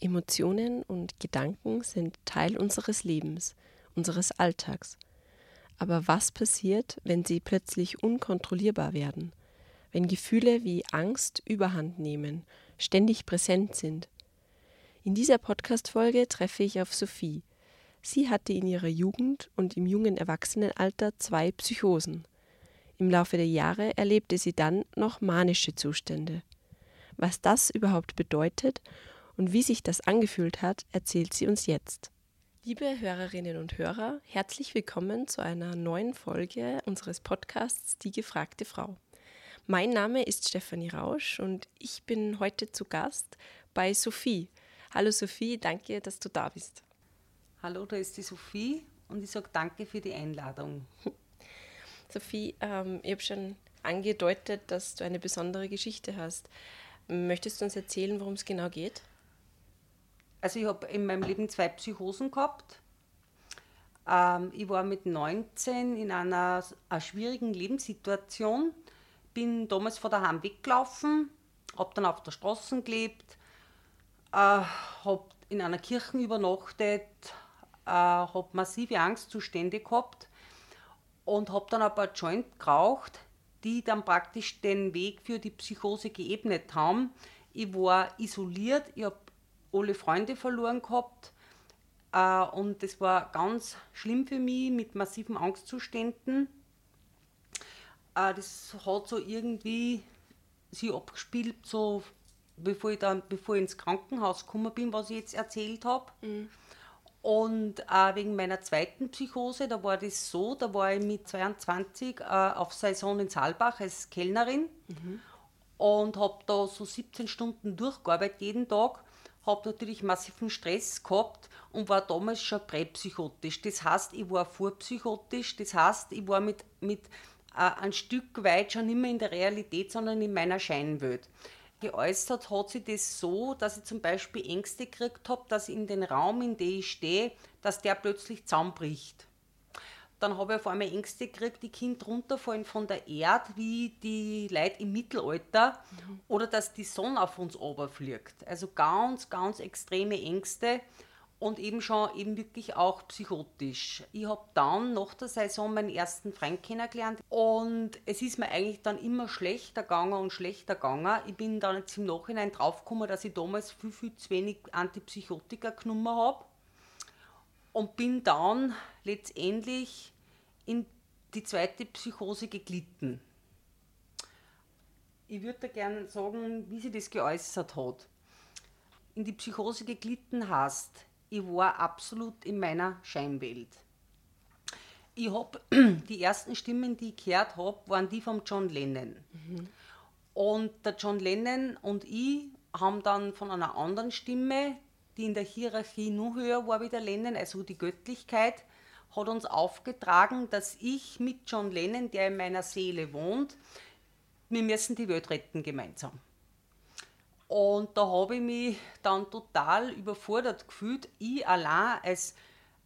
Emotionen und Gedanken sind Teil unseres Lebens, unseres Alltags. Aber was passiert, wenn sie plötzlich unkontrollierbar werden? Wenn Gefühle wie Angst überhand nehmen, ständig präsent sind? In dieser Podcast-Folge treffe ich auf Sophie. Sie hatte in ihrer Jugend und im jungen Erwachsenenalter zwei Psychosen. Im Laufe der Jahre erlebte sie dann noch manische Zustände. Was das überhaupt bedeutet und wie sich das angefühlt hat, erzählt sie uns jetzt. Liebe Hörerinnen und Hörer, herzlich willkommen zu einer neuen Folge unseres Podcasts Die gefragte Frau. Mein Name ist Stefanie Rausch und ich bin heute zu Gast bei Sophie. Hallo Sophie, danke, dass du da bist. Hallo, da ist die Sophie und ich sage danke für die Einladung. Sophie, ähm, ich habe schon angedeutet, dass du eine besondere Geschichte hast. Möchtest du uns erzählen, worum es genau geht? Also ich habe in meinem Leben zwei Psychosen gehabt. Ähm, ich war mit 19 in einer, einer schwierigen Lebenssituation, bin damals von daheim weggelaufen, habe dann auf der Straße gelebt, äh, habe in einer Kirche übernachtet, äh, habe massive Angstzustände gehabt und habe dann ein paar Joint geraucht, die dann praktisch den Weg für die Psychose geebnet haben. Ich war isoliert, ich habe alle Freunde verloren gehabt. Äh, und das war ganz schlimm für mich mit massiven Angstzuständen. Äh, das hat so irgendwie sich abgespielt, so bevor ich, dann, bevor ich ins Krankenhaus gekommen bin, was ich jetzt erzählt habe. Mhm. Und äh, wegen meiner zweiten Psychose, da war das so, da war ich mit 22 äh, auf Saison in Saalbach als Kellnerin mhm. und habe da so 17 Stunden durchgearbeitet jeden Tag habe natürlich massiven Stress gehabt und war damals schon präpsychotisch. Das heißt, ich war vorpsychotisch, das heißt, ich war mit, mit äh, ein Stück weit schon mehr in der Realität, sondern in meiner Scheinwelt. Geäußert hat sich das so, dass ich zum Beispiel Ängste gekriegt habe, dass in den Raum, in dem ich stehe, dass der plötzlich zusammenbricht. Dann habe ich auf einmal Ängste gekriegt, die Kind runterfallen von der Erde, wie die Leute im Mittelalter, mhm. oder dass die Sonne auf uns oberfliegt. Also ganz, ganz extreme Ängste und eben schon eben wirklich auch psychotisch. Ich habe dann nach der Saison meinen ersten Freund kennengelernt und es ist mir eigentlich dann immer schlechter gegangen und schlechter gegangen. Ich bin dann jetzt im Nachhinein draufgekommen, dass ich damals viel, viel zu wenig Antipsychotika genommen habe und bin dann letztendlich in die zweite Psychose geglitten. Ich würde da gerne sagen, wie sie das geäußert hat. In die Psychose geglitten hast, ich war absolut in meiner Scheinwelt. Ich habe die ersten Stimmen, die ich gehört habe, waren die von John Lennon. Mhm. Und der John Lennon und ich haben dann von einer anderen Stimme, die in der Hierarchie nur höher war wie der Lennon, also die Göttlichkeit, hat uns aufgetragen, dass ich mit John Lennon, der in meiner Seele wohnt, wir müssen die Welt retten gemeinsam. Und da habe ich mich dann total überfordert gefühlt. Ich allein als,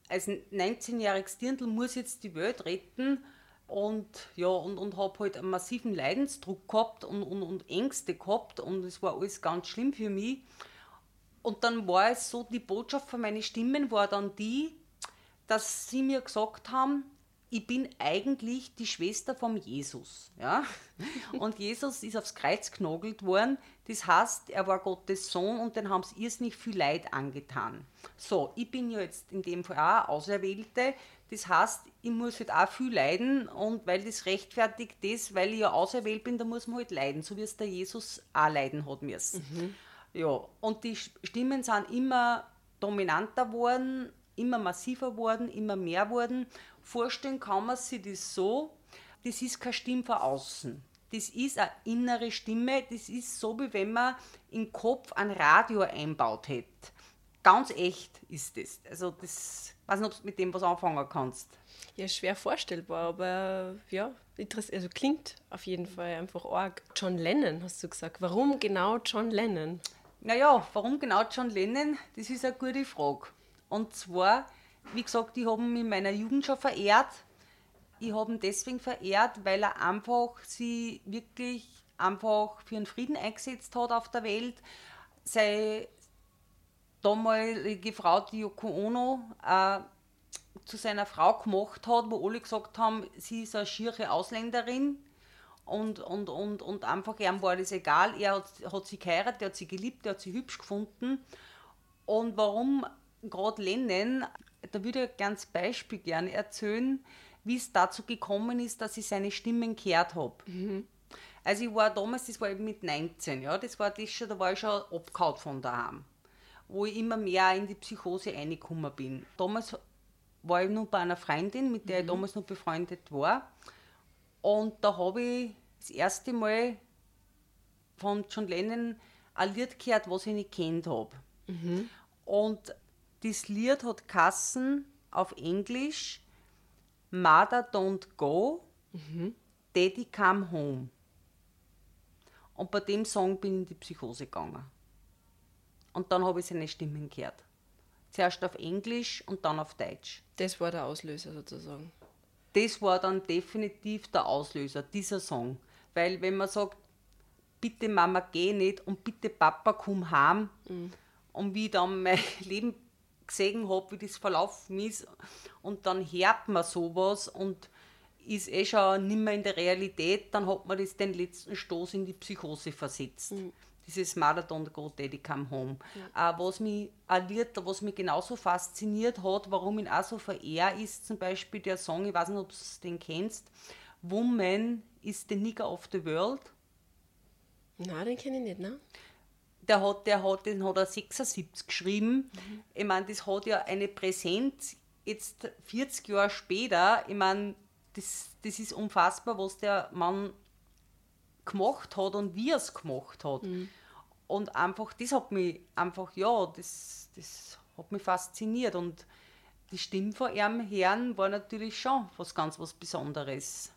als 19-jähriges Dirndl muss jetzt die Welt retten und ja, und, und habe halt einen massiven Leidensdruck gehabt und, und, und Ängste gehabt und es war alles ganz schlimm für mich. Und dann war es so, die Botschaft von meinen Stimmen war dann die, dass sie mir gesagt haben, ich bin eigentlich die Schwester vom Jesus. Ja? Und Jesus ist aufs Kreuz genagelt worden. Das heißt, er war Gottes Sohn und den haben sie irrsinnig viel Leid angetan. So, ich bin ja jetzt in dem Fall auch Auserwählte. Das heißt, ich muss halt auch viel leiden und weil das rechtfertigt das, weil ich ja auserwählt bin, da muss man halt leiden, so wie es der Jesus auch leiden hat müssen. Mhm. Ja, und die Stimmen sind immer dominanter geworden, immer massiver worden, immer mehr worden. Vorstellen kann man sich das so, das ist keine Stimme von außen. Das ist eine innere Stimme, das ist so, wie wenn man im Kopf ein Radio einbaut hätte. Ganz echt ist das. Also das, ich weiß nicht, ob du mit dem was anfangen kannst. Ja, schwer vorstellbar, aber ja, also klingt auf jeden Fall einfach arg. John Lennon, hast du gesagt. Warum genau John Lennon? Naja, warum genau John Lennon? Das ist eine gute Frage. Und zwar, wie gesagt, ich habe ihn in meiner Jugend schon verehrt. Ich habe ihn deswegen verehrt, weil er einfach sie wirklich einfach für einen Frieden eingesetzt hat auf der Welt. Sei, damalige Frau, die Yoko Ono, äh, zu seiner Frau gemacht hat, wo alle gesagt haben, sie ist eine schiere Ausländerin und, und, und, und einfach ihm war das egal. Er hat, hat sie geheiratet, er hat sie geliebt, er hat sie hübsch gefunden. Und warum gerade Lennon, da würde ich ganz Beispiel gerne erzählen, wie es dazu gekommen ist, dass ich seine Stimmen gehört habe. Mhm. Also ich war damals, das war eben mit 19, ja, das war das schon, da war ich schon abgehauen von daheim, wo ich immer mehr in die Psychose reingekommen bin. Damals war ich noch bei einer Freundin, mit der mhm. ich damals noch befreundet war. Und da habe ich das erste Mal von John Lennon ein Lied gehört, was ich nicht kennt habe. Mhm. Und das Lied hat Kassen auf Englisch Mother Don't Go, mhm. Daddy Come Home. Und bei dem Song bin ich in die Psychose gegangen. Und dann habe ich seine Stimmen gehört. Zuerst auf Englisch und dann auf Deutsch. Das war der Auslöser sozusagen. Das war dann definitiv der Auslöser, dieser Song. Weil wenn man sagt, bitte Mama geh nicht und bitte Papa komm heim, mhm. und wie ich dann mein Leben gesehen habe, wie das verlaufen ist, und dann hört man sowas und ist eh schon nicht mehr in der Realität, dann hat man das den letzten Stoß in die Psychose versetzt. Mhm dieses Marathon Go Daddy Come Home. Ja. Äh, was mich Lied, was mich genauso fasziniert hat, warum ihn auch so verehre, ist zum Beispiel der Song, ich weiß nicht, ob du den kennst, Woman is the Nigger of the World. Nein, den kenne ich nicht, ne? Der hat, der hat, den hat er 76 geschrieben. Mhm. Ich meine, das hat ja eine Präsenz jetzt 40 Jahre später. Ich meine, das, das ist unfassbar, was der Mann gemacht hat und wie er es gemacht hat. Mhm. Und einfach, das hat mich einfach, ja, das, das hat mich fasziniert. Und die Stimme von ihrem Herrn war natürlich schon was ganz was Besonderes.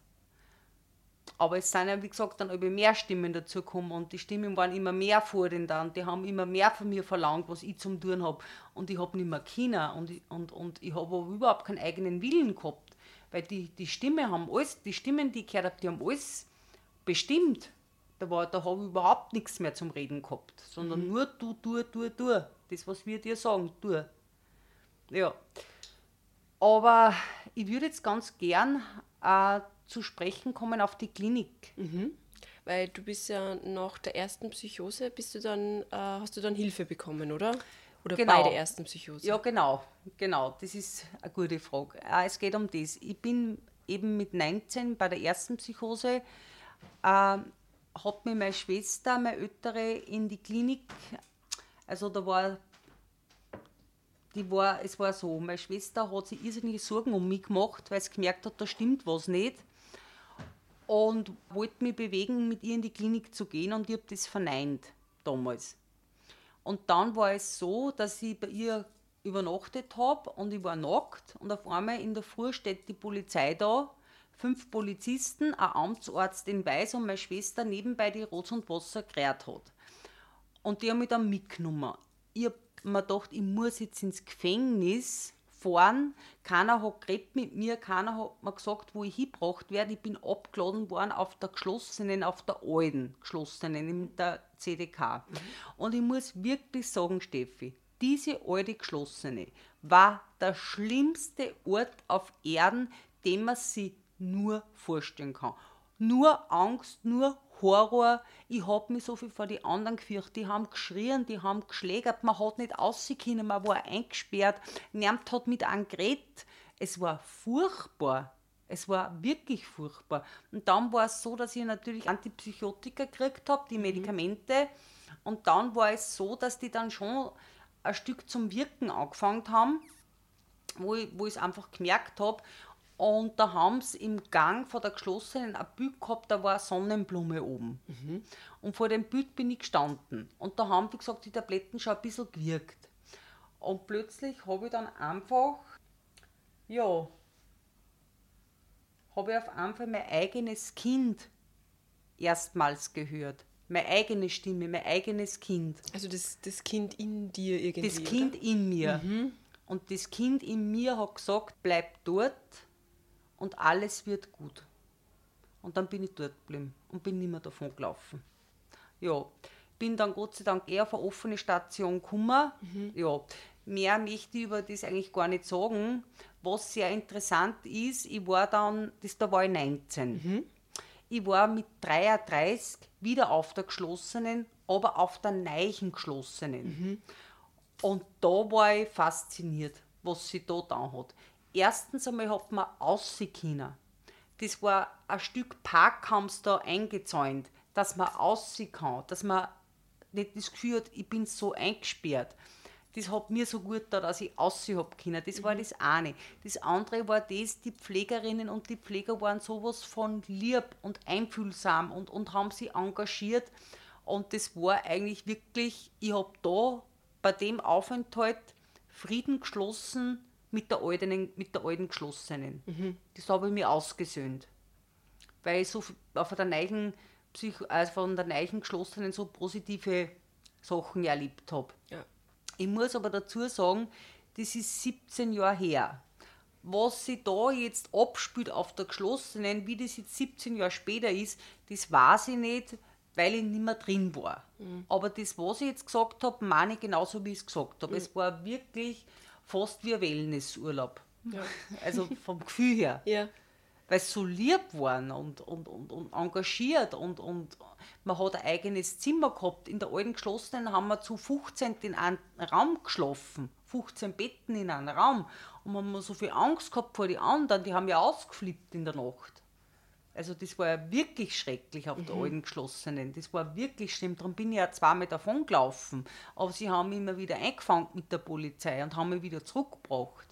Aber es sind ja, wie gesagt, dann über mehr Stimmen dazugekommen und die Stimmen waren immer mehr fordernder und die haben immer mehr von mir verlangt, was ich zum tun habe. Und ich habe nicht mehr Kinder und, und, und ich habe überhaupt keinen eigenen Willen gehabt. Weil die, die Stimme haben alles, die Stimmen, die ich gehört habe, die haben alles bestimmt. Da, war, da habe ich überhaupt nichts mehr zum Reden gehabt, sondern mhm. nur du, du, du, du. Das, was wir dir sagen, du. Ja. Aber ich würde jetzt ganz gern äh, zu sprechen kommen auf die Klinik. Mhm. Weil du bist ja nach der ersten Psychose, bist du dann, äh, hast du dann Hilfe bekommen, oder? Oder genau. bei der ersten Psychose? Ja, genau, genau. Das ist eine gute Frage. Äh, es geht um das. Ich bin eben mit 19 bei der ersten Psychose äh, hat mir meine Schwester, meine Ältere, in die Klinik, also da war, die war, es war so, meine Schwester hat sich irrsinnige Sorgen um mich gemacht, weil sie gemerkt hat, da stimmt was nicht und wollte mich bewegen, mit ihr in die Klinik zu gehen und ich habe das verneint damals. Und dann war es so, dass ich bei ihr übernachtet habe und ich war nackt und auf einmal in der Früh steht die Polizei da fünf Polizisten, ein Amtsarzt in Weiß und meine Schwester nebenbei die Rot und Wasser gerät hat. Und die haben mich dann mitgenommen. Ich habe mir gedacht, ich muss jetzt ins Gefängnis fahren. Keiner hat geredet mit mir, keiner hat mir gesagt, wo ich hingebracht werde. Ich bin abgeladen worden auf der geschlossenen, auf der alten geschlossenen, in der CDK. Und ich muss wirklich sagen, Steffi, diese alte geschlossene war der schlimmste Ort auf Erden, den man sich nur vorstellen kann. Nur Angst, nur Horror. Ich habe mich so viel vor die anderen gefürchtet. Die haben geschrien, die haben geschlägert, man hat nicht rausgekommen, man war eingesperrt, niemand hat mit angeredet. Es war furchtbar. Es war wirklich furchtbar. Und dann war es so, dass ich natürlich Antipsychotika gekriegt habe, die mhm. Medikamente. Und dann war es so, dass die dann schon ein Stück zum Wirken angefangen haben, wo ich, wo ich es einfach gemerkt habe. Und da haben sie im Gang vor der geschlossenen ein Bild gehabt, da war eine Sonnenblume oben. Mhm. Und vor dem Bild bin ich gestanden. Und da haben, wie gesagt, die Tabletten schon ein bisschen gewirkt. Und plötzlich habe ich dann einfach, ja, habe ich auf einmal mein eigenes Kind erstmals gehört. Meine eigene Stimme, mein eigenes Kind. Also das, das Kind in dir irgendwie. Das Kind oder? in mir. Mhm. Und das Kind in mir hat gesagt, bleib dort, und alles wird gut. Und dann bin ich dort geblieben und bin nicht mehr davon gelaufen. Ja, bin dann Gott sei Dank eher auf eine offene Station gekommen. Ja, mehr möchte ich über das eigentlich gar nicht sagen. Was sehr interessant ist, ich war dann, das, da war ich 19. Ich war mit 33 wieder auf der geschlossenen, aber auf der neuen geschlossenen. Und da war ich fasziniert, was sie da da hat. Erstens einmal hat man aussehen Das war ein Stück Park haben sie da eingezäunt, dass man aussehen kann, dass man nicht das Gefühl hat, ich bin so eingesperrt. Das hat mir so gut da, dass ich aussehen habe können. Das war das eine. Das andere war das, die Pflegerinnen und die Pfleger waren sowas von lieb und einfühlsam und, und haben sich engagiert. Und das war eigentlich wirklich, ich habe da bei dem Aufenthalt Frieden geschlossen mit der alten, mit der alten Geschlossenen. Das habe ich mir ausgesöhnt. Weil ich so f- auf der neuen, Psych also von der neuen Geschlossenen so positive Sachen erlebt habe. Ja. Ich muss aber dazu sagen, das ist 17 Jahre her. Was sich da jetzt abspielt auf der Geschlossenen, wie das jetzt 17 Jahre später ist, das weiß ich nicht, weil ich nicht mehr drin war. Aber das, was ich jetzt gesagt habe, meine ich genauso, wie ich es gesagt habe. Es war wirklich fast wie ein Wellnessurlaub. Ja. Also vom Gefühl her Ja. weil sie so lieb waren und, und, und, und engagiert und, und man hat ein eigenes Zimmer gehabt. In der alten Geschlossenen haben wir zu 15 in einem Raum geschlafen, 15 Betten in einem Raum. Und man hat so viel Angst gehabt vor den anderen, die haben ja ausgeflippt in der Nacht. Also das war ja wirklich schrecklich auf der alten Geschlossenen. Das war wirklich schlimm. Darum bin ich ja zweimal davon gelaufen. Aber sie haben mich immer wieder eingefangen mit der Polizei und haben mich wieder zurückgebracht.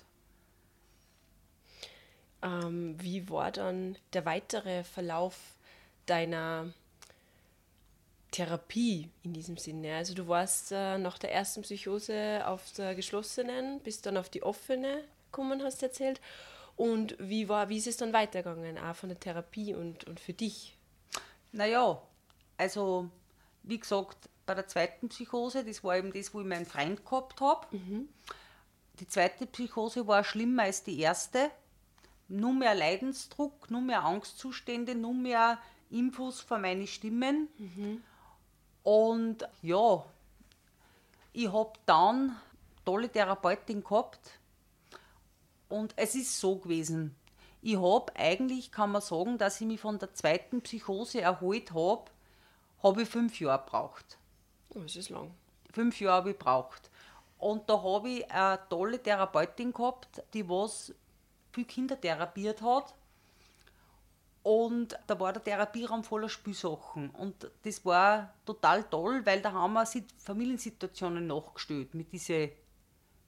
Ähm, wie war dann der weitere Verlauf deiner Therapie in diesem Sinne? Also du warst äh, nach der ersten Psychose auf der geschlossenen, bist dann auf die offene gekommen, hast du erzählt. Und wie, war, wie ist es dann weitergegangen, auch von der Therapie und, und für dich? Naja, also wie gesagt, bei der zweiten Psychose, das war eben das, wo ich meinen Freund gehabt habe. Die zweite Psychose war schlimmer als die erste. Nur mehr Leidensdruck, nur mehr Angstzustände, nur mehr Infos von meinen Stimmen. Und ja, ich habe dann tolle Therapeutin gehabt. Und es ist so gewesen. Ich habe eigentlich, kann man sagen, dass ich mich von der zweiten Psychose erholt habe, habe ich fünf Jahre gebraucht. Oh, es ist lang. Fünf Jahre habe ich gebraucht. Und da habe ich eine tolle Therapeutin gehabt, die was viel Kinder therapiert hat. Und da war der Therapieraum voller Spielsachen. Und das war total toll, weil da haben wir Sit- Familiensituationen nachgestellt mit diesen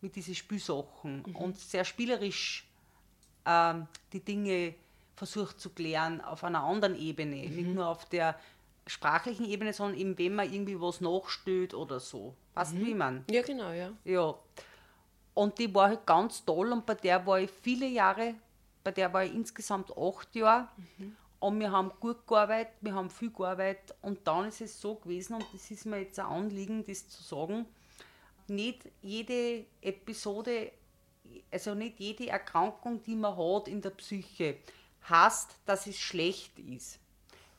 mit diese Spielsachen und sehr spielerisch ähm, die Dinge versucht zu klären auf einer anderen Ebene. Nicht nur auf der sprachlichen Ebene, sondern eben, wenn man irgendwie was nachstellt oder so. Weißt du, wie man? Ja, genau, ja. Ja. Und die war halt ganz toll und bei der war ich viele Jahre, bei der war ich insgesamt acht Jahre. Und wir haben gut gearbeitet, wir haben viel gearbeitet. Und dann ist es so gewesen, und das ist mir jetzt ein Anliegen, das zu sagen, nicht jede Episode, also nicht jede Erkrankung, die man hat in der Psyche, heißt, dass es schlecht ist.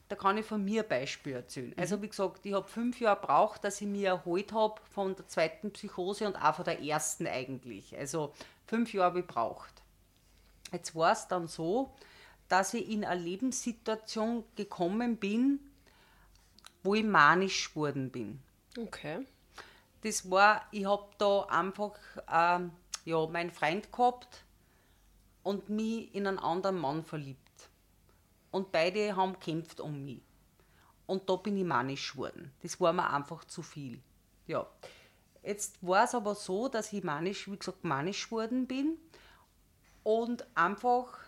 Da kann ich von mir ein Beispiel erzählen. Also wie gesagt, ich habe fünf Jahre gebraucht, dass ich mich erholt habe von der zweiten Psychose und auch von der ersten eigentlich. Also fünf Jahre gebraucht. Jetzt war es dann so, dass ich in eine Lebenssituation gekommen bin, wo ich manisch geworden bin. Okay. Das war, ich habe da einfach ähm, ja, meinen Freund gehabt und mich in einen anderen Mann verliebt. Und beide haben gekämpft um mich. Und da bin ich manisch geworden. Das war mir einfach zu viel. Ja. Jetzt war es aber so, dass ich manisch, wie gesagt, manisch geworden bin. Und einfach,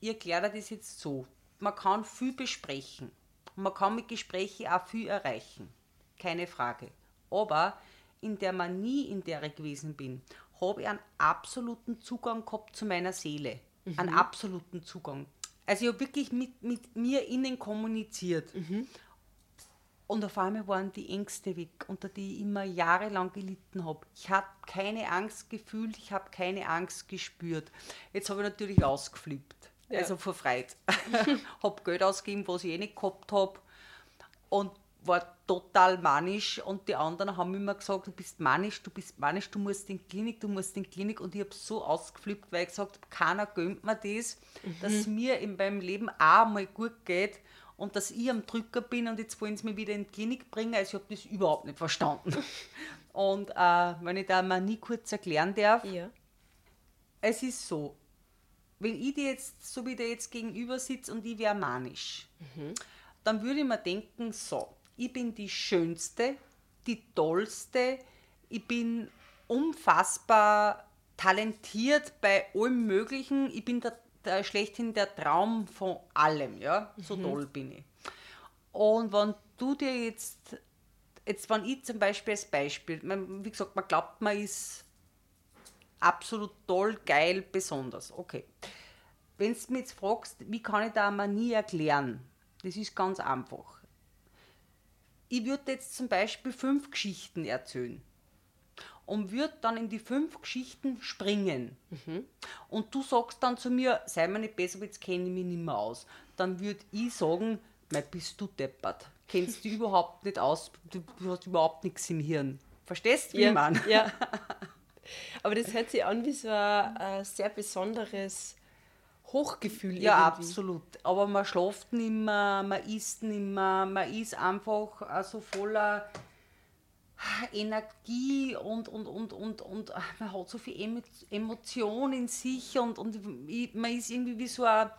ich erkläre das jetzt so. Man kann viel besprechen. Man kann mit Gesprächen auch viel erreichen. Keine Frage. Aber in der Manie, in der ich gewesen bin, habe ich einen absoluten Zugang gehabt zu meiner Seele. Einen absoluten Zugang. Also ich habe wirklich mit, mit mir innen kommuniziert. Und auf einmal waren die Ängste weg, unter die ich immer jahrelang gelitten habe. Ich habe keine Angst gefühlt, ich habe keine Angst gespürt. Jetzt habe ich natürlich ausgeflippt. Ja. Also vor Freude. habe Geld ausgegeben, was ich eh nicht gehabt habe. Und war total manisch und die anderen haben immer gesagt, du bist manisch, du bist manisch, du musst in die Klinik, du musst in die Klinik und ich habe so ausgeflippt, weil ich gesagt habe, keiner gönnt mir das, mhm. dass es mir in meinem Leben auch mal gut geht und dass ich am Drücker bin und jetzt wollen sie mich wieder in die Klinik bringen, also ich habe das überhaupt nicht verstanden. und äh, wenn ich da mal nie kurz erklären darf, ja. es ist so, wenn ich dir jetzt, so wie der jetzt gegenüber sitze und ich wäre manisch, mhm. dann würde ich mir denken, so, ich bin die Schönste, die Tollste, ich bin unfassbar talentiert bei allem Möglichen, ich bin der, der schlechthin der Traum von allem, ja, so mhm. toll bin ich. Und wenn du dir jetzt, jetzt wenn ich zum Beispiel als Beispiel, wie gesagt, man glaubt, man ist absolut toll, geil, besonders, okay. Wenn du mich jetzt fragst, wie kann ich da mal nie erklären, das ist ganz einfach ich würde jetzt zum Beispiel fünf Geschichten erzählen und würde dann in die fünf Geschichten springen. Mhm. Und du sagst dann zu mir, sei mir nicht besser, jetzt kenne ich mich nicht mehr aus. Dann würde ich sagen, mein bist du deppert. Kennst du überhaupt nicht aus, du hast überhaupt nichts im Hirn. Verstehst du, wie ja, man? Ja. Aber das hört sich an wie so ein, ein sehr besonderes Hochgefühl. Ja, irgendwie. absolut. Aber man schläft nicht mehr, man isst nicht mehr, man ist einfach so also voller Energie und, und, und, und, und man hat so viel Emotion in sich und, und man ist irgendwie wie so ein,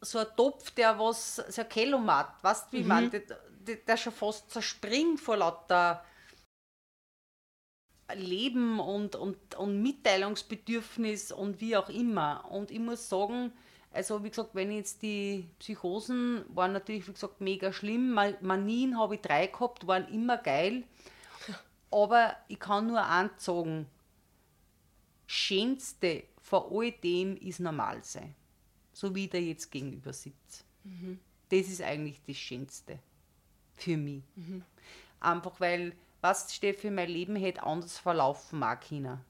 so ein Topf, der was, so ein Kelomat, weißt du, wie mhm. man, der, der schon fast zerspringt vor lauter Leben und, und, und Mitteilungsbedürfnis und wie auch immer. Und ich muss sagen, also wie gesagt, wenn jetzt die Psychosen waren natürlich, wie gesagt, mega schlimm. Manien habe ich drei gehabt, waren immer geil. Aber ich kann nur eins sagen, Schönste vor all dem ist normal sein. So wie der jetzt gegenüber sitzt. Mhm. Das ist eigentlich das Schönste für mich. Mhm. Einfach weil was Steffi, mein Leben hätte anders verlaufen mag können.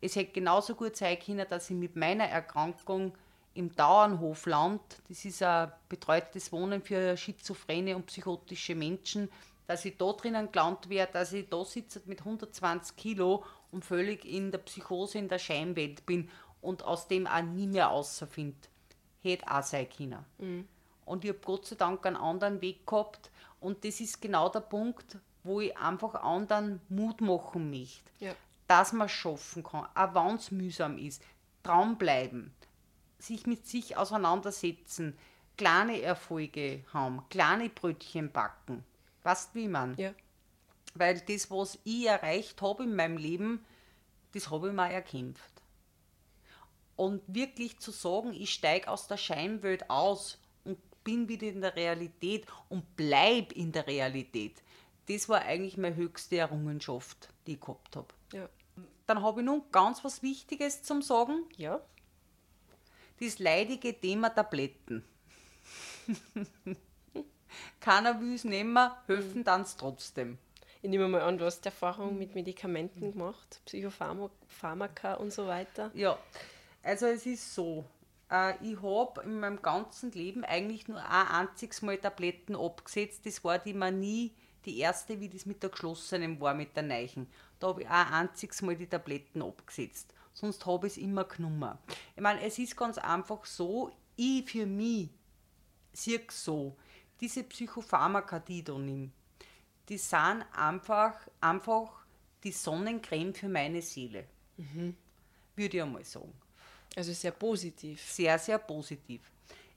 Es hätte genauso gut sein können, dass ich mit meiner Erkrankung im Dauernhofland, das ist ein betreutes Wohnen für schizophrene und psychotische Menschen, dass ich da drinnen gelandet wäre, dass ich da sitze mit 120 Kilo und völlig in der Psychose, in der Scheinwelt bin und aus dem auch nie mehr außerfinde. Hätte auch sein können. Mhm. Und ich habe Gott sei Dank einen anderen Weg gehabt und das ist genau der Punkt, wo ich einfach anderen Mut machen möchte, ja. dass man es schaffen kann, auch wenn es mühsam ist. Dranbleiben, sich mit sich auseinandersetzen, kleine Erfolge haben, kleine Brötchen backen. Weißt wie man? Ja. Weil das, was ich erreicht habe in meinem Leben, das habe ich mir erkämpft. Und wirklich zu sagen, ich steige aus der Scheinwelt aus und bin wieder in der Realität und bleibe in der Realität das war eigentlich meine höchste Errungenschaft, die ich gehabt habe. Ja. Dann habe ich nun ganz was Wichtiges zum Sagen. Ja. Das leidige Thema Tabletten. Keiner will es nehmen, helfen dann es trotzdem. Ich nehme mal an, du hast Erfahrung mit Medikamenten gemacht, Psychopharmaka und so weiter. Ja, also es ist so, äh, ich habe in meinem ganzen Leben eigentlich nur ein einziges Mal Tabletten abgesetzt. Das war die Manie, die erste, wie das mit der geschlossenen war, mit der Neichen. Da habe ich auch ein einziges Mal die Tabletten abgesetzt. Sonst habe ich es immer genommen. Ich meine, es ist ganz einfach so, ich für mich sehe so, diese Psychopharmaka, die ich da nehme, die sind einfach, einfach die Sonnencreme für meine Seele. Mhm. Würde ich einmal sagen. Also sehr positiv. Sehr, sehr positiv.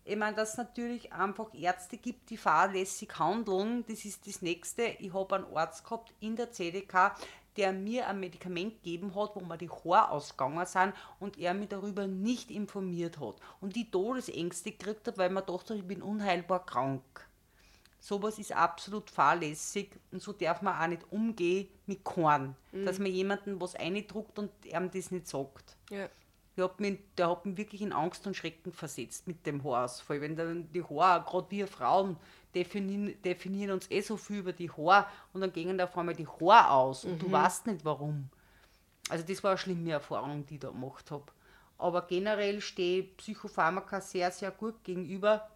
Ich meine, dass es natürlich einfach Ärzte gibt, die fahrlässig handeln, das ist das Nächste. Ich habe einen Arzt gehabt in der CDK, der mir ein Medikament gegeben hat, wo mir die Haare ausgegangen sind und er mich darüber nicht informiert hat. Und die Todesängste gekriegt habe, weil man dachte, ich bin unheilbar krank. Sowas ist absolut fahrlässig und so darf man auch nicht umgehen mit Korn. Mhm. Dass man jemanden was eindruckt und ihm das nicht sagt. Ja. Der hat, mich, der hat mich wirklich in Angst und Schrecken versetzt mit dem Haarausfall. Wenn dann die Haare, gerade wir Frauen, definieren, definieren uns eh so viel über die Haare und dann gehen da auf einmal die Haare aus und mhm. du weißt nicht warum. Also das war eine schlimme Erfahrung, die ich da gemacht habe. Aber generell stehe Psychopharmaka sehr, sehr gut gegenüber.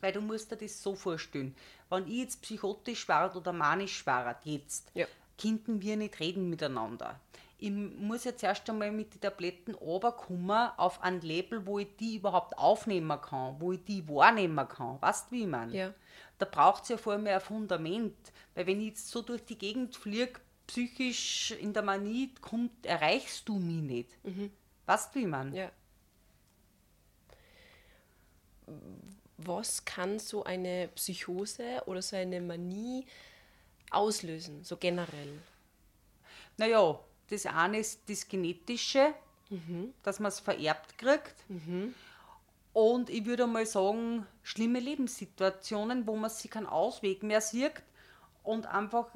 Weil du musst dir das so vorstellen. Wenn ich jetzt psychotisch war oder manisch war, jetzt, Ja. könnten wir nicht reden miteinander. Ich muss jetzt erst einmal mit den Tabletten runterkommen auf ein Level, wo ich die überhaupt aufnehmen kann, wo ich die wahrnehmen kann. Weißt du, wie ich meine? Ja. Da braucht es ja vor allem ein Fundament. Weil wenn ich jetzt so durch die Gegend fliege, psychisch in der Manie, kommt, erreichst du mich nicht. Weißt du, wie ich meine? Ja. Was kann so eine Psychose oder so eine Manie auslösen, so generell? Naja, das eine ist das Genetische, dass man es vererbt kriegt. Und ich würde mal sagen, schlimme Lebenssituationen, wo man sich keinen Ausweg mehr sieht. Und einfach,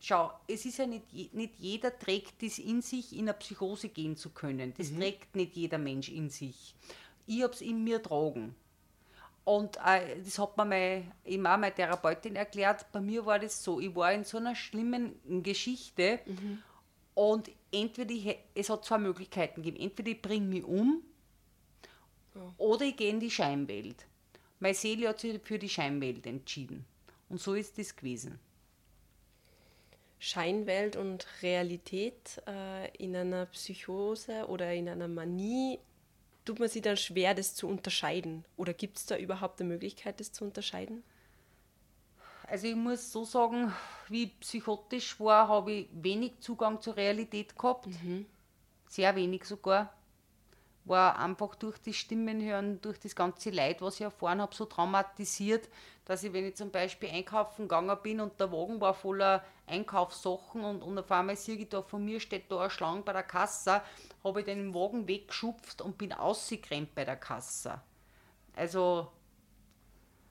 schau, es ist ja nicht, nicht jeder trägt das in sich, in eine Psychose gehen zu können. Das trägt nicht jeder Mensch in sich. Ich habe es in mir tragen. Und äh, das hat mir meine, eben auch meine Therapeutin erklärt. Bei mir war das so, ich war in so einer schlimmen Geschichte und entweder ich, es hat zwei Möglichkeiten gegeben. Entweder ich bringe mich um oder ich gehe in die Scheinwelt. Meine Seele hat sich für die Scheinwelt entschieden. Und so ist das gewesen. Scheinwelt und Realität äh, in einer Psychose oder in einer Manie, tut man sich dann schwer, das zu unterscheiden? Oder gibt es da überhaupt eine Möglichkeit, das zu unterscheiden? Also ich muss so sagen, wie ich psychotisch war, habe ich wenig Zugang zur Realität gehabt. Sehr wenig sogar. War einfach durch die Stimmen hören, durch das ganze Leid, was ich erfahren habe, so traumatisiert, dass ich, wenn ich zum Beispiel einkaufen gegangen bin und der Wagen war voller Einkaufssachen und, und auf einmal sehe ich da von mir steht da eine Schlange bei der Kasse, habe ich den Wagen weggeschupft und bin ausgerannt bei der Kasse. Also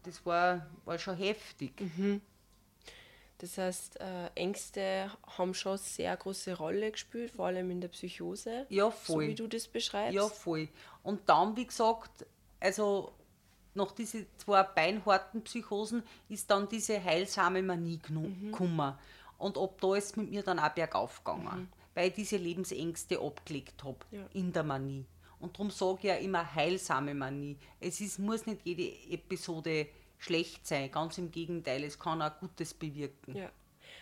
das war, war schon heftig. Das heißt, äh, Ängste haben schon sehr große Rolle gespielt, vor allem in der Psychose. Ja, So voll. wie du das beschreibst. Ja, voll. Und dann, wie gesagt, also nach diesen zwei beinharten Psychosen ist dann diese heilsame Manie gnu- gekommen. Und ab da ist es mit mir dann auch bergauf gegangen, weil ich diese Lebensängste abgelegt habe Ja. in der Manie. Und darum sage ich ja immer heilsame Manie. Es ist, muss nicht jede Episode schlecht sein, ganz im Gegenteil, es kann auch Gutes bewirken. Ja.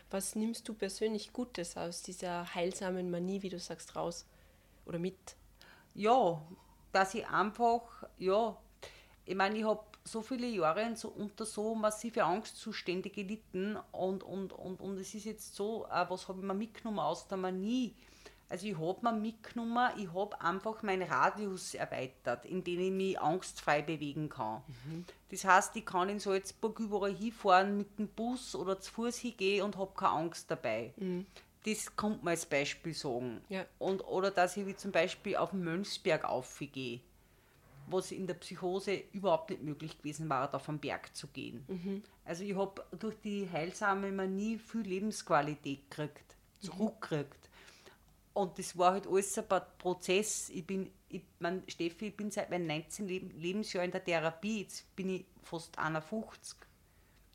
Was nimmst du persönlich Gutes aus dieser heilsamen Manie, wie du sagst, raus? Oder mit? ja, dass ich einfach, ja, ich meine, ich habe so viele Jahre so, unter so massive Angstzustände gelitten und, und, und, und es ist jetzt so, äh, was habe ich mir mitgenommen aus der Manie? Also ich habe mir mitgenommen, ich habe einfach meinen Radius erweitert, in dem ich mich angstfrei bewegen kann. Das heißt, ich kann in Salzburg überall hinfahren mit dem Bus oder zu Fuß hingehen und habe keine Angst dabei. Das kommt mir als Beispiel sagen. Ja. Und, oder dass ich wie zum Beispiel auf den Mönchsberg aufgehe, was in der Psychose überhaupt nicht möglich gewesen war, auf den Berg zu gehen. Also ich habe durch die heilsame Manie viel Lebensqualität gekriegt, zurückgekriegt. Und das war halt alles ein Prozess. Ich bin, ich mein, Steffi, ich bin seit meinem 19. Leb Lebensjahr in der Therapie, jetzt bin ich fast 51.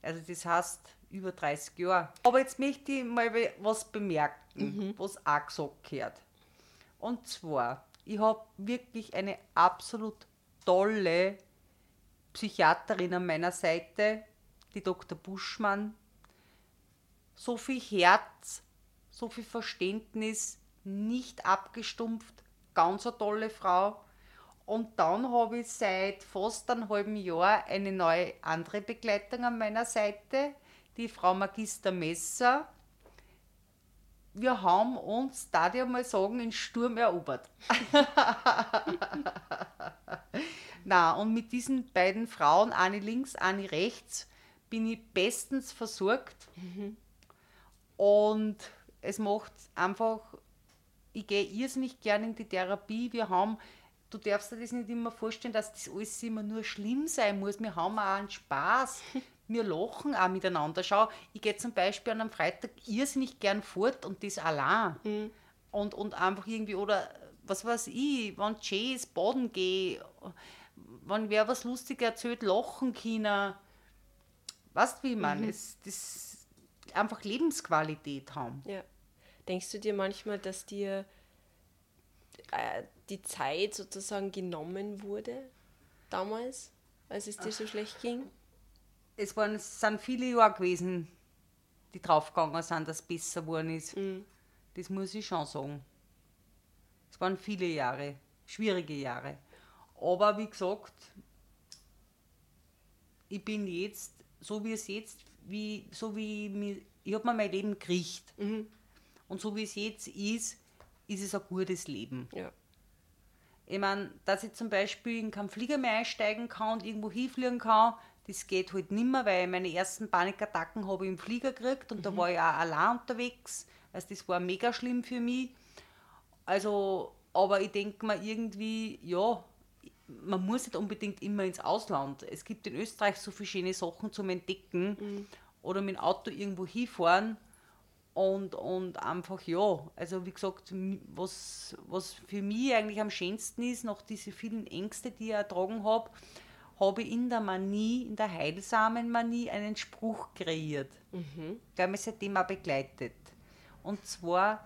Also das heißt über 30 Jahre. Aber jetzt möchte ich mal was bemerken, was auch gesagt gehört. Und zwar, ich habe wirklich eine absolut tolle Psychiaterin an meiner Seite, die Dr. Buschmann. So viel Herz, so viel Verständnis, nicht abgestumpft, ganz eine tolle Frau. Und dann habe ich seit fast einem halben Jahr eine neue andere Begleitung an meiner Seite, die Frau Magister Messer. Wir haben uns, da ich mal sagen, in Sturm erobert. Na, und mit diesen beiden Frauen, eine links, eine rechts, bin ich bestens versorgt. Und es macht einfach, ich gehe irrsinnig gerne in die Therapie. Wir haben, du darfst dir das nicht immer vorstellen, dass das alles immer nur schlimm sein muss. Wir haben auch einen Spaß. Wir lachen auch miteinander. Schau, ich gehe zum Beispiel an einem Freitag irrsinnig gern fort und das allein. Und, und einfach irgendwie, oder was weiß ich, wenn Jazz baden gehe, wenn wer was Lustiges erzählt, lachen können. Weißt du, wie ich meine? Es, das einfach Lebensqualität haben. Ja. Denkst du dir manchmal, dass dir äh, die Zeit sozusagen genommen wurde damals, als es dir so schlecht ging? es waren, es sind viele Jahre gewesen, die draufgegangen sind, dass es besser geworden ist. Mhm. Das muss ich schon sagen. Es waren viele Jahre, schwierige Jahre. Aber wie gesagt, ich bin jetzt, so wie es jetzt, wie, so wie ich, mir- ich habe mir mein Leben gekriegt. Mhm. Und so wie es jetzt ist, ist es ein gutes Leben. Ja. Ich meine, dass ich zum Beispiel in keinen Flieger mehr einsteigen kann und irgendwo hinfliegen kann, das geht halt nicht mehr, weil meine ersten Panikattacken habe ich im Flieger gekriegt und da war ich auch allein unterwegs. Also das war mega schlimm für mich. Also, aber ich denke mir irgendwie, ja, man muss nicht unbedingt immer ins Ausland. Es gibt in Österreich so viele schöne Sachen zum Entdecken oder mit dem Auto irgendwo hinfahren. Und, und einfach ja, also wie gesagt, was, was für mich eigentlich am schönsten ist, nach diese vielen Ängste, die ich ertragen habe, habe ich in der Manie, in der heilsamen Manie einen Spruch kreiert, der mich seitdem auch begleitet. Und zwar,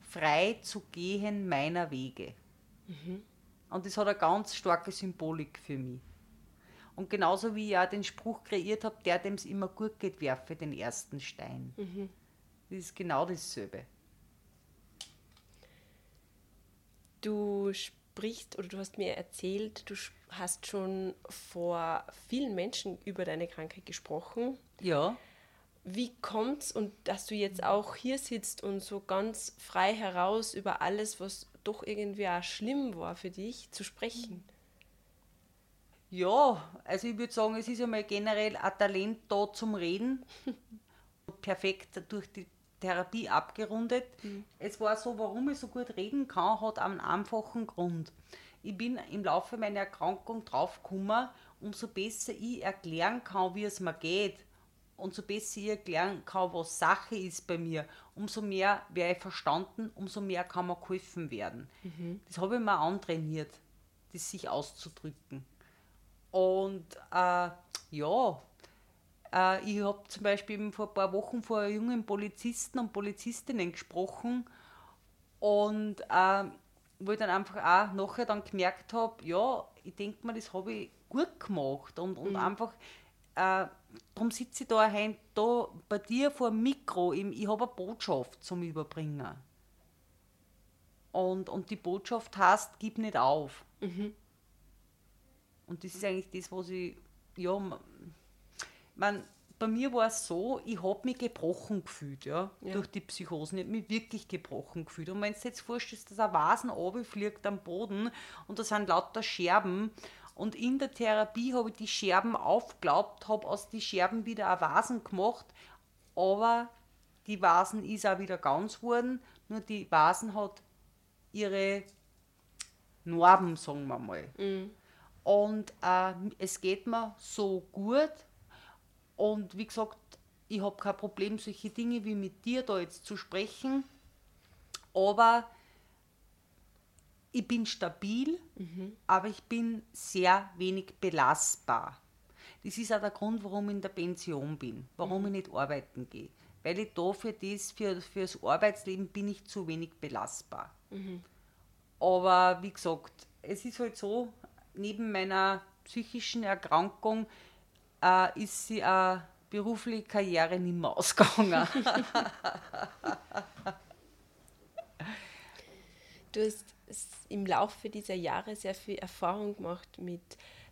frei zu gehen meiner Wege. Und das hat eine ganz starke Symbolik für mich. Und genauso wie ich auch den Spruch kreiert habe, der dem es immer gut geht, werfe den ersten Stein. Das ist genau dasselbe. Du sprichst oder du hast mir erzählt, du hast schon vor vielen Menschen über deine Krankheit gesprochen. Ja. Wie kommt's und dass du jetzt auch hier sitzt und so ganz frei heraus über alles, was doch irgendwie auch schlimm war für dich, zu sprechen? Ja, also ich würde sagen, es ist einmal generell ein Talent da zum Reden. Perfekt durch die Therapie abgerundet. Es war so, warum ich so gut reden kann, hat einen einfachen Grund. Ich bin im Laufe meiner Erkrankung draufgekommen, umso besser ich erklären kann, wie es mir geht, und so besser ich erklären kann, was Sache ist bei mir, umso mehr werde ich verstanden, umso mehr kann mir geholfen werden. Das habe ich mir antrainiert, das sich auszudrücken. Und äh, ja, ich habe zum Beispiel vor ein paar Wochen vor jungen Polizisten und Polizistinnen gesprochen und äh, wo ich dann einfach auch nachher dann gemerkt habe, ja, ich denke mir, das habe ich gut gemacht und, und einfach, äh, darum sitze ich da, heim, da bei dir vor dem Mikro, ich, ich habe eine Botschaft zum Überbringen. Und, und die Botschaft heißt, gib nicht auf. Und das ist eigentlich das, was ich, ja, man, bei mir war es so, ich habe mich gebrochen gefühlt, ja, Ja. durch die Psychosen. Ich habe mich wirklich gebrochen gefühlt. Und wenn du jetzt vorstellst, dass ein Vasen runterfliegt am Boden und da sind lauter Scherben und in der Therapie habe ich die Scherben aufgeglaubt, habe aus die Scherben wieder ein Vasen gemacht, aber die Vasen ist auch wieder ganz geworden, nur die Vasen hat ihre Narben, sagen wir mal. Und äh, es geht mir so gut. Und wie gesagt, ich habe kein Problem, solche Dinge wie mit dir da jetzt zu sprechen. Aber ich bin stabil, aber ich bin sehr wenig belastbar. Das ist auch der Grund, warum ich in der Pension bin, warum ich nicht arbeiten gehe. Weil ich da für das, für, für das Arbeitsleben bin ich zu wenig belastbar. Aber wie gesagt, es ist halt so, neben meiner psychischen Erkrankung äh, ist sie eine berufliche Karriere nicht mehr ausgegangen. Du hast im Laufe dieser Jahre sehr viel Erfahrung gemacht mit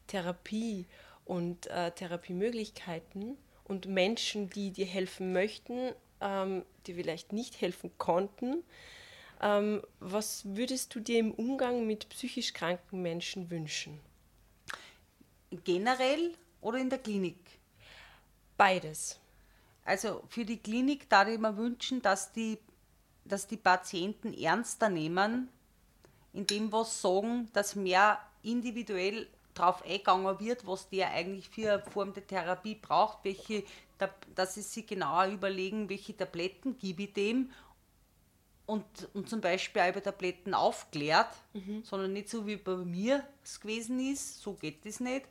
Therapie und äh, Therapiemöglichkeiten und Menschen, die dir helfen möchten, ähm, die vielleicht nicht helfen konnten. Ähm, was würdest du dir im Umgang mit psychisch kranken Menschen wünschen? Generell oder in der Klinik? Beides. Also für die Klinik da ich mir wünschen, dass die, dass die Patienten ernster nehmen, indem was sagen, dass mehr individuell darauf eingegangen wird, was der eigentlich für eine Form der Therapie braucht, welche, dass sie sich genauer überlegen, welche Tabletten gebe ich dem und, und zum Beispiel auch über Tabletten aufklärt, sondern nicht so wie bei mir es gewesen ist, so geht es nicht.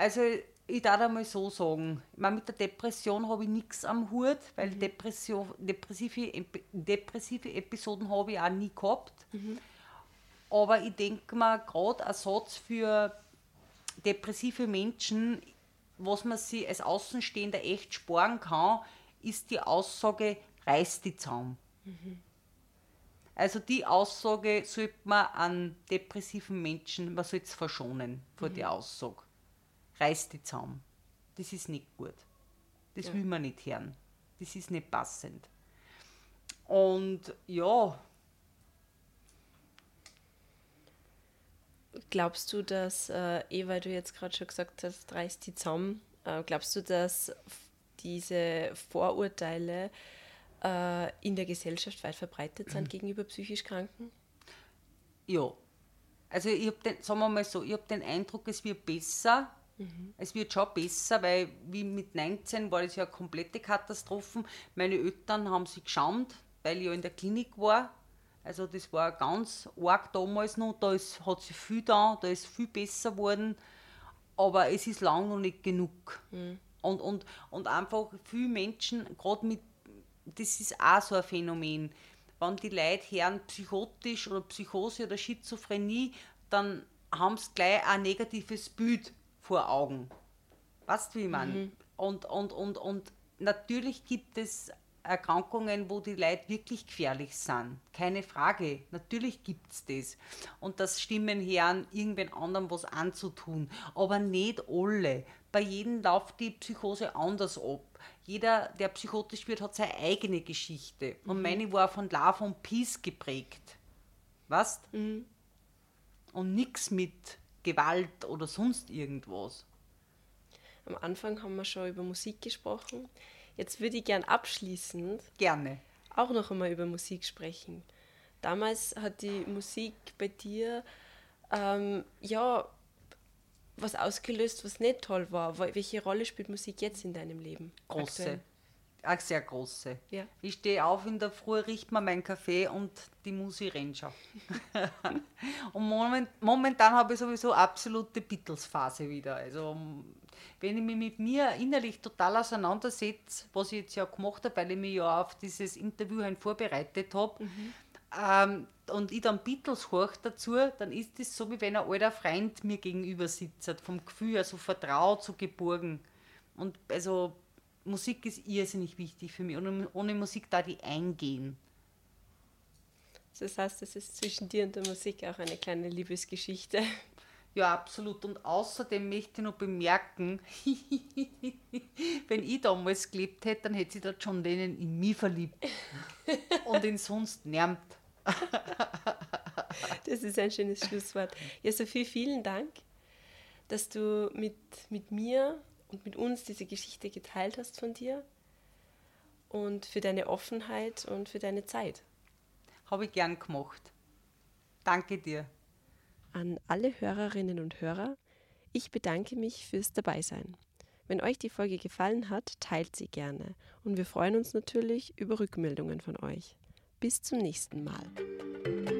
Also ich darf einmal so sagen, ich meine, mit der Depression habe ich nichts am Hut, weil Depression, depressive, depressive Episoden habe ich auch nie gehabt. Aber ich denke mir, gerade ein Satz für depressive Menschen, was man sich als Außenstehender echt sparen kann, ist die Aussage, reiß die Zaum. Mhm. Also die Aussage sollte man an depressiven Menschen, man sollte es verschonen vor mhm. der Aussage. Reiß die Zaum. Das ist nicht gut. Das ja. will man nicht hören. Das ist nicht passend. Und ja. Glaubst du, dass, äh, eh, weil du jetzt gerade schon gesagt hast, reiß die Zaum, äh, glaubst du, dass diese Vorurteile äh, in der Gesellschaft weit verbreitet sind gegenüber psychisch Kranken? Ja. Also ich habe den, sagen wir mal so, ich habe den Eindruck, es wird besser. Mhm. Es wird schon besser, weil wie mit 19 war das ja eine komplette Katastrophe. Meine Eltern haben sich geschämt, weil ich ja in der Klinik war. Also das war ganz arg damals noch, da ist, hat sich viel da, da ist viel besser geworden. Aber es ist lang noch nicht genug. Mhm. Und, und, und einfach viele Menschen, gerade mit das ist auch so ein Phänomen. Wenn die Leute hören psychotisch oder Psychose oder Schizophrenie, dann haben sie gleich ein negatives Bild vor Augen. Weißt du, wie man? Mhm. Und, und, und, und natürlich gibt es Erkrankungen, wo die Leute wirklich gefährlich sind. Keine Frage. Natürlich gibt es das. Und das Stimmen hören, irgendwen anderem was anzutun. Aber nicht alle. Bei jedem läuft die Psychose anders ab jeder, der psychotisch wird, hat seine eigene Geschichte. Und mhm. meine war von Love und Peace geprägt. Weißt? Mhm. Und nichts mit Gewalt oder sonst irgendwas. Am Anfang haben wir schon über Musik gesprochen. Jetzt würde ich gern abschließend gerne auch noch einmal über Musik sprechen. Damals hat die Musik bei dir ähm, ja was ausgelöst, was nicht toll war? Welche Rolle spielt Musik jetzt in deinem Leben? Große. Aktuell? Eine sehr große. Ja. Ich stehe auf in der Früh, richte mir meinen Kaffee und die Musik rennt schon. und moment, momentan habe ich sowieso absolute Beatles-Phase wieder. Also, wenn ich mich mit mir innerlich total auseinandersetze, was ich jetzt ja gemacht habe, weil ich mich ja auf dieses Interview vorbereitet habe, mhm ähm, und ich dann Beatles hoch dazu, dann ist es so, wie wenn ein alter Freund mir gegenüber sitzt, vom Gefühl, also vertraut, so geborgen. Und also Musik ist irrsinnig wichtig für mich. Und ohne Musik da die eingehen. Das heißt, es ist zwischen dir und der Musik auch eine kleine Liebesgeschichte. Ja, absolut. Und außerdem möchte ich noch bemerken, wenn ich damals gelebt hätte, dann hätte sich der John Lennon in mich verliebt. und ihn sonst nervt. das ist ein schönes Schlusswort. Ja, Sophie, vielen Dank, dass du mit, mit mir und mit uns diese Geschichte geteilt hast von dir und für deine Offenheit und für deine Zeit. Habe ich gern gemacht. Danke dir. An alle Hörerinnen und Hörer, ich bedanke mich fürs Dabeisein. Wenn euch die Folge gefallen hat, teilt sie gerne und wir freuen uns natürlich über Rückmeldungen von euch. Bis zum nächsten Mal.